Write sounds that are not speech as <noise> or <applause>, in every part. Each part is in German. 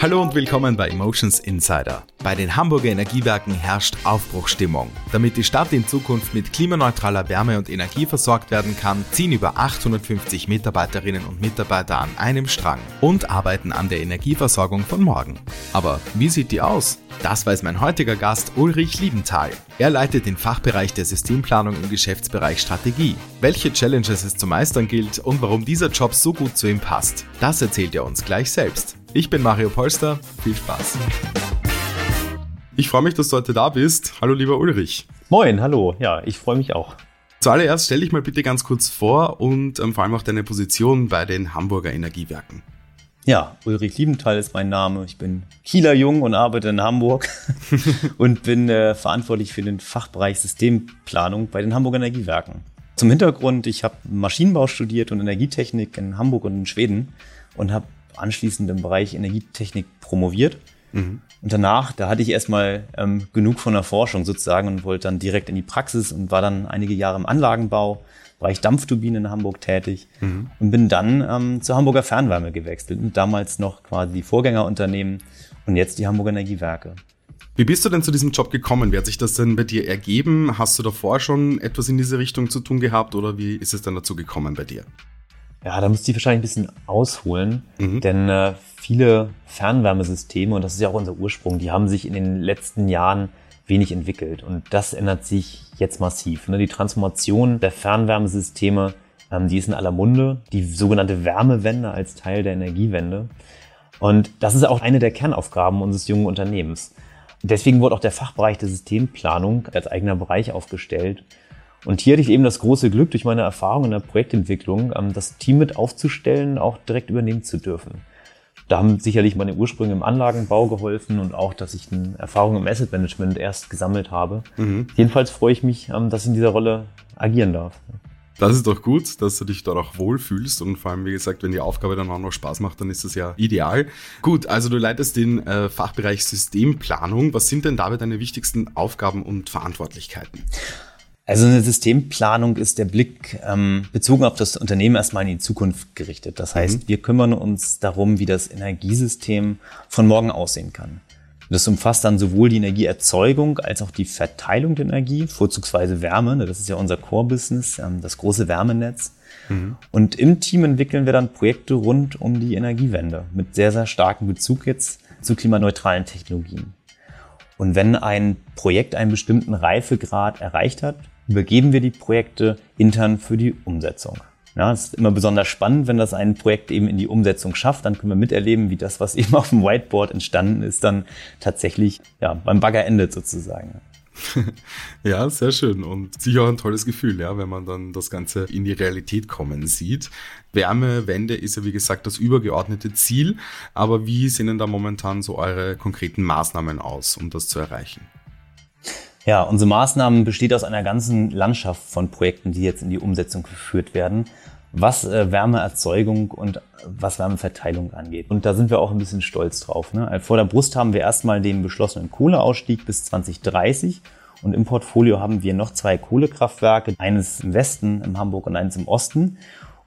Hallo und willkommen bei Emotions Insider. Bei den Hamburger Energiewerken herrscht Aufbruchstimmung. Damit die Stadt in Zukunft mit klimaneutraler Wärme und Energie versorgt werden kann, ziehen über 850 Mitarbeiterinnen und Mitarbeiter an einem Strang und arbeiten an der Energieversorgung von morgen. Aber wie sieht die aus? Das weiß mein heutiger Gast Ulrich Liebenthal. Er leitet den Fachbereich der Systemplanung im Geschäftsbereich Strategie. Welche Challenges es zu meistern gilt und warum dieser Job so gut zu ihm passt, das erzählt er uns gleich selbst. Ich bin Mario Polster. Viel Spaß. Ich freue mich, dass du heute da bist. Hallo, lieber Ulrich. Moin, hallo. Ja, ich freue mich auch. Zuallererst stell dich mal bitte ganz kurz vor und ähm, vor allem auch deine Position bei den Hamburger Energiewerken. Ja, Ulrich Liebenthal ist mein Name. Ich bin Kieler Jung und arbeite in Hamburg <laughs> und bin äh, verantwortlich für den Fachbereich Systemplanung bei den Hamburger Energiewerken. Zum Hintergrund, ich habe Maschinenbau studiert und Energietechnik in Hamburg und in Schweden und habe anschließend im Bereich Energietechnik promoviert. Mhm. Und danach, da hatte ich erstmal ähm, genug von der Forschung sozusagen und wollte dann direkt in die Praxis und war dann einige Jahre im Anlagenbau, Bereich Dampfturbinen in Hamburg tätig mhm. und bin dann ähm, zur Hamburger Fernwärme gewechselt und damals noch quasi die Vorgängerunternehmen und jetzt die Hamburger Energiewerke. Wie bist du denn zu diesem Job gekommen? Wie hat sich das denn bei dir ergeben? Hast du davor schon etwas in diese Richtung zu tun gehabt oder wie ist es dann dazu gekommen bei dir? Ja, da müsste ich wahrscheinlich ein bisschen ausholen, mhm. denn äh, viele Fernwärmesysteme, und das ist ja auch unser Ursprung, die haben sich in den letzten Jahren wenig entwickelt. Und das ändert sich jetzt massiv. Ne? Die Transformation der Fernwärmesysteme, ähm, die ist in aller Munde. Die sogenannte Wärmewende als Teil der Energiewende. Und das ist auch eine der Kernaufgaben unseres jungen Unternehmens. Deswegen wurde auch der Fachbereich der Systemplanung als eigener Bereich aufgestellt. Und hier hatte ich eben das große Glück, durch meine Erfahrung in der Projektentwicklung ähm, das Team mit aufzustellen, auch direkt übernehmen zu dürfen. Da haben sicherlich meine Ursprünge im Anlagenbau geholfen und auch, dass ich eine Erfahrung im Asset Management erst gesammelt habe. Mhm. Jedenfalls freue ich mich, ähm, dass ich in dieser Rolle agieren darf. Das ist doch gut, dass du dich dort auch wohlfühlst und vor allem, wie gesagt, wenn die Aufgabe dann auch noch Spaß macht, dann ist das ja ideal. Gut, also du leitest den äh, Fachbereich Systemplanung. Was sind denn dabei deine wichtigsten Aufgaben und Verantwortlichkeiten? Also eine Systemplanung ist der Blick ähm, bezogen auf das Unternehmen erstmal in die Zukunft gerichtet. Das heißt, mhm. wir kümmern uns darum, wie das Energiesystem von morgen aussehen kann. Das umfasst dann sowohl die Energieerzeugung als auch die Verteilung der Energie, vorzugsweise Wärme. Ne, das ist ja unser Core-Business, ähm, das große Wärmenetz. Mhm. Und im Team entwickeln wir dann Projekte rund um die Energiewende mit sehr, sehr starkem Bezug jetzt zu klimaneutralen Technologien. Und wenn ein Projekt einen bestimmten Reifegrad erreicht hat, übergeben wir die Projekte intern für die Umsetzung. Ja, es ist immer besonders spannend, wenn das ein Projekt eben in die Umsetzung schafft. Dann können wir miterleben, wie das, was <laughs> eben auf dem Whiteboard entstanden ist, dann tatsächlich ja, beim Bagger endet sozusagen. <laughs> ja, sehr schön und sicher auch ein tolles Gefühl, ja, wenn man dann das Ganze in die Realität kommen sieht. Wärmewende ist ja wie gesagt das übergeordnete Ziel, aber wie sehen denn da momentan so eure konkreten Maßnahmen aus, um das zu erreichen? Ja, unsere Maßnahmen besteht aus einer ganzen Landschaft von Projekten, die jetzt in die Umsetzung geführt werden, was äh, Wärmeerzeugung und was Wärmeverteilung angeht. Und da sind wir auch ein bisschen stolz drauf. Ne? Vor der Brust haben wir erstmal den beschlossenen Kohleausstieg bis 2030 und im Portfolio haben wir noch zwei Kohlekraftwerke, eines im Westen, in Hamburg und eines im Osten.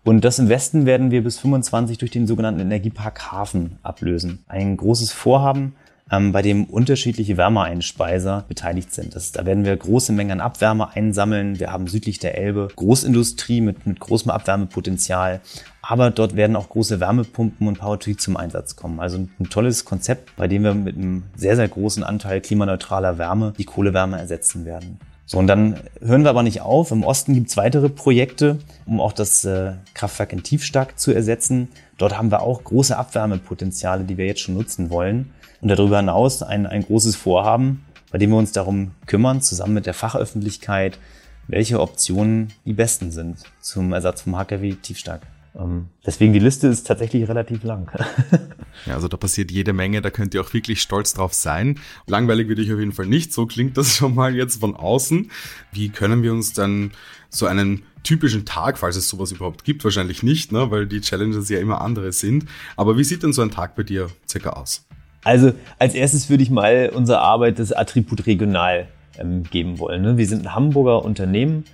Und das im Westen werden wir bis 25 durch den sogenannten Energiepark Hafen ablösen. Ein großes Vorhaben, ähm, bei dem unterschiedliche Wärmeeinspeiser beteiligt sind. Das, da werden wir große Mengen an Abwärme einsammeln. Wir haben südlich der Elbe Großindustrie mit, mit großem Abwärmepotenzial. Aber dort werden auch große Wärmepumpen und Power to zum Einsatz kommen. Also ein tolles Konzept, bei dem wir mit einem sehr, sehr großen Anteil klimaneutraler Wärme die Kohlewärme ersetzen werden. So, und dann hören wir aber nicht auf. Im Osten gibt's weitere Projekte, um auch das äh, Kraftwerk in Tiefstark zu ersetzen. Dort haben wir auch große Abwärmepotenziale, die wir jetzt schon nutzen wollen. Und darüber hinaus ein, ein großes Vorhaben, bei dem wir uns darum kümmern, zusammen mit der Fachöffentlichkeit, welche Optionen die besten sind zum Ersatz vom HKW Tiefstark. Ähm, deswegen die Liste ist tatsächlich relativ lang. <laughs> ja, also da passiert jede Menge, da könnt ihr auch wirklich stolz drauf sein. Langweilig würde ich auf jeden Fall nicht, so klingt das <laughs> schon mal jetzt von außen. Wie können wir uns dann so einen typischen Tag, falls es sowas überhaupt gibt, wahrscheinlich nicht, ne, weil die Challenges ja immer andere sind. Aber wie sieht denn so ein Tag bei dir circa aus? Also als erstes würde ich mal unsere Arbeit das Attribut regional ähm, geben wollen. Ne? Wir sind ein Hamburger Unternehmen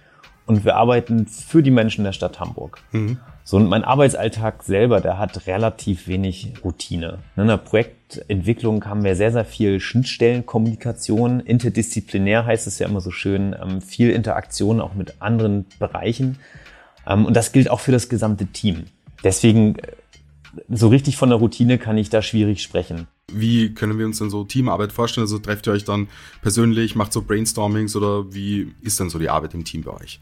und wir arbeiten für die Menschen der Stadt Hamburg. Mhm. So, und mein Arbeitsalltag selber, der hat relativ wenig Routine. In der Projektentwicklung haben wir sehr, sehr viel Schnittstellenkommunikation. Interdisziplinär heißt es ja immer so schön. Ähm, viel Interaktion auch mit anderen Bereichen. Ähm, und das gilt auch für das gesamte Team. Deswegen, äh, so richtig von der Routine kann ich da schwierig sprechen. Wie können wir uns denn so Teamarbeit vorstellen? Also trefft ihr euch dann persönlich, macht so Brainstormings oder wie ist denn so die Arbeit im Team bei euch?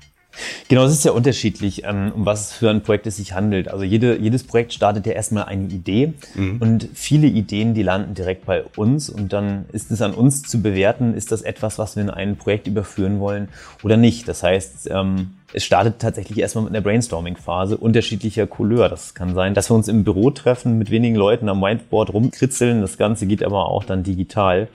Genau, es ist sehr unterschiedlich, ähm, um was für ein Projekt es sich handelt. Also jede, jedes Projekt startet ja erstmal eine Idee mhm. und viele Ideen, die landen direkt bei uns und dann ist es an uns zu bewerten, ist das etwas, was wir in ein Projekt überführen wollen oder nicht. Das heißt, ähm, es startet tatsächlich erstmal mit einer Brainstorming-Phase unterschiedlicher Couleur. Das kann sein, dass wir uns im Büro treffen, mit wenigen Leuten am Whiteboard rumkritzeln. Das Ganze geht aber auch dann digital.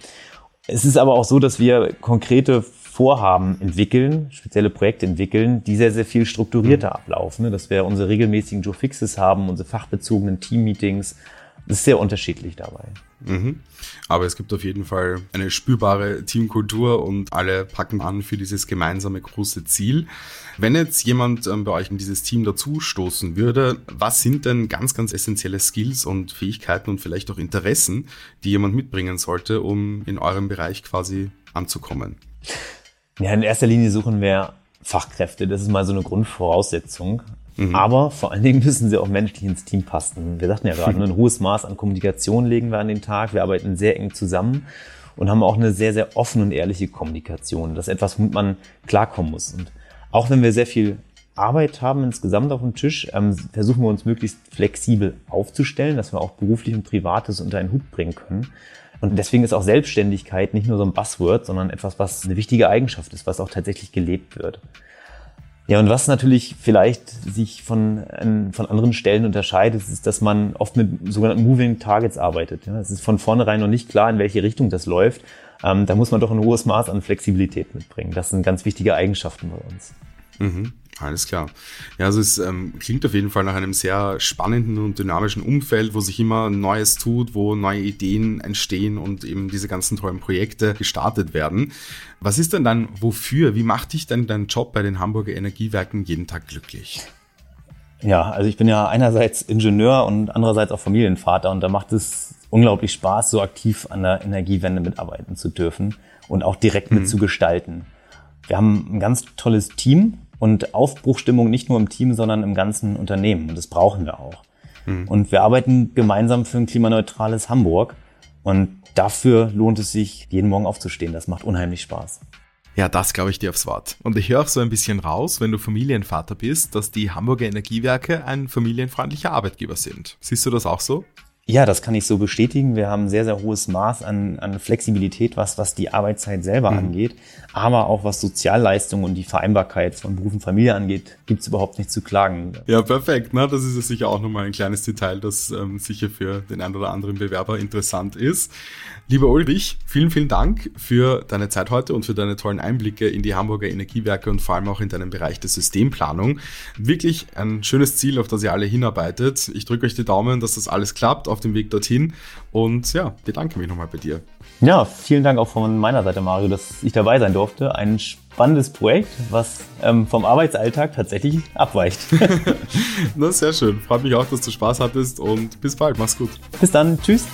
Es ist aber auch so, dass wir konkrete Vorhaben entwickeln, spezielle Projekte entwickeln, die sehr, sehr viel strukturierter mhm. ablaufen. Ne? Dass wir unsere regelmäßigen Joe Fixes haben, unsere fachbezogenen Team-Meetings. Das ist sehr unterschiedlich dabei. Mhm. Aber es gibt auf jeden Fall eine spürbare Teamkultur und alle packen an für dieses gemeinsame große Ziel. Wenn jetzt jemand ähm, bei euch in dieses Team dazu stoßen würde, was sind denn ganz, ganz essentielle Skills und Fähigkeiten und vielleicht auch Interessen, die jemand mitbringen sollte, um in eurem Bereich quasi anzukommen? Ja, in erster Linie suchen wir Fachkräfte. Das ist mal so eine Grundvoraussetzung. Mhm. Aber vor allen Dingen müssen sie auch menschlich ins Team passen. Wir sagten ja gerade, ein hohes Maß an Kommunikation legen wir an den Tag. Wir arbeiten sehr eng zusammen und haben auch eine sehr, sehr offene und ehrliche Kommunikation. Das ist etwas, womit man klarkommen muss. Und auch wenn wir sehr viel Arbeit haben insgesamt auf dem Tisch, ähm, versuchen wir uns möglichst flexibel aufzustellen, dass wir auch beruflich und privates unter einen Hut bringen können. Und deswegen ist auch Selbstständigkeit nicht nur so ein Buzzword, sondern etwas, was eine wichtige Eigenschaft ist, was auch tatsächlich gelebt wird. Ja, und was natürlich vielleicht sich von, von anderen Stellen unterscheidet, ist, dass man oft mit sogenannten Moving Targets arbeitet. Ja, es ist von vornherein noch nicht klar, in welche Richtung das läuft. Ähm, da muss man doch ein hohes Maß an Flexibilität mitbringen. Das sind ganz wichtige Eigenschaften bei uns. Mhm. Alles klar. Ja, also es ähm, klingt auf jeden Fall nach einem sehr spannenden und dynamischen Umfeld, wo sich immer Neues tut, wo neue Ideen entstehen und eben diese ganzen tollen Projekte gestartet werden. Was ist denn dann wofür? Wie macht dich denn dein Job bei den Hamburger Energiewerken jeden Tag glücklich? Ja, also ich bin ja einerseits Ingenieur und andererseits auch Familienvater und da macht es unglaublich Spaß, so aktiv an der Energiewende mitarbeiten zu dürfen und auch direkt mhm. mitzugestalten. Wir haben ein ganz tolles Team, und Aufbruchstimmung nicht nur im Team, sondern im ganzen Unternehmen. Und das brauchen wir auch. Mhm. Und wir arbeiten gemeinsam für ein klimaneutrales Hamburg. Und dafür lohnt es sich, jeden Morgen aufzustehen. Das macht unheimlich Spaß. Ja, das glaube ich dir aufs Wort. Und ich höre auch so ein bisschen raus, wenn du Familienvater bist, dass die Hamburger Energiewerke ein familienfreundlicher Arbeitgeber sind. Siehst du das auch so? Ja, das kann ich so bestätigen. Wir haben sehr, sehr hohes Maß an, an Flexibilität, was, was die Arbeitszeit selber mhm. angeht. Aber auch was Sozialleistungen und die Vereinbarkeit von Beruf und Familie angeht, gibt's überhaupt nicht zu klagen. Ja, perfekt. Ne? Das ist ja sicher auch nochmal ein kleines Detail, das ähm, sicher für den einen oder anderen Bewerber interessant ist. Lieber Ulrich, vielen, vielen Dank für deine Zeit heute und für deine tollen Einblicke in die Hamburger Energiewerke und vor allem auch in deinem Bereich der Systemplanung. Wirklich ein schönes Ziel, auf das ihr alle hinarbeitet. Ich drücke euch die Daumen, dass das alles klappt auf dem Weg dorthin und ja, bedanke mich nochmal bei dir. Ja, vielen Dank auch von meiner Seite, Mario, dass ich dabei sein durfte. Ein spannendes Projekt, was ähm, vom Arbeitsalltag tatsächlich abweicht. <laughs> Na, sehr schön. Freut mich auch, dass du Spaß hattest und bis bald. Mach's gut. Bis dann. Tschüss.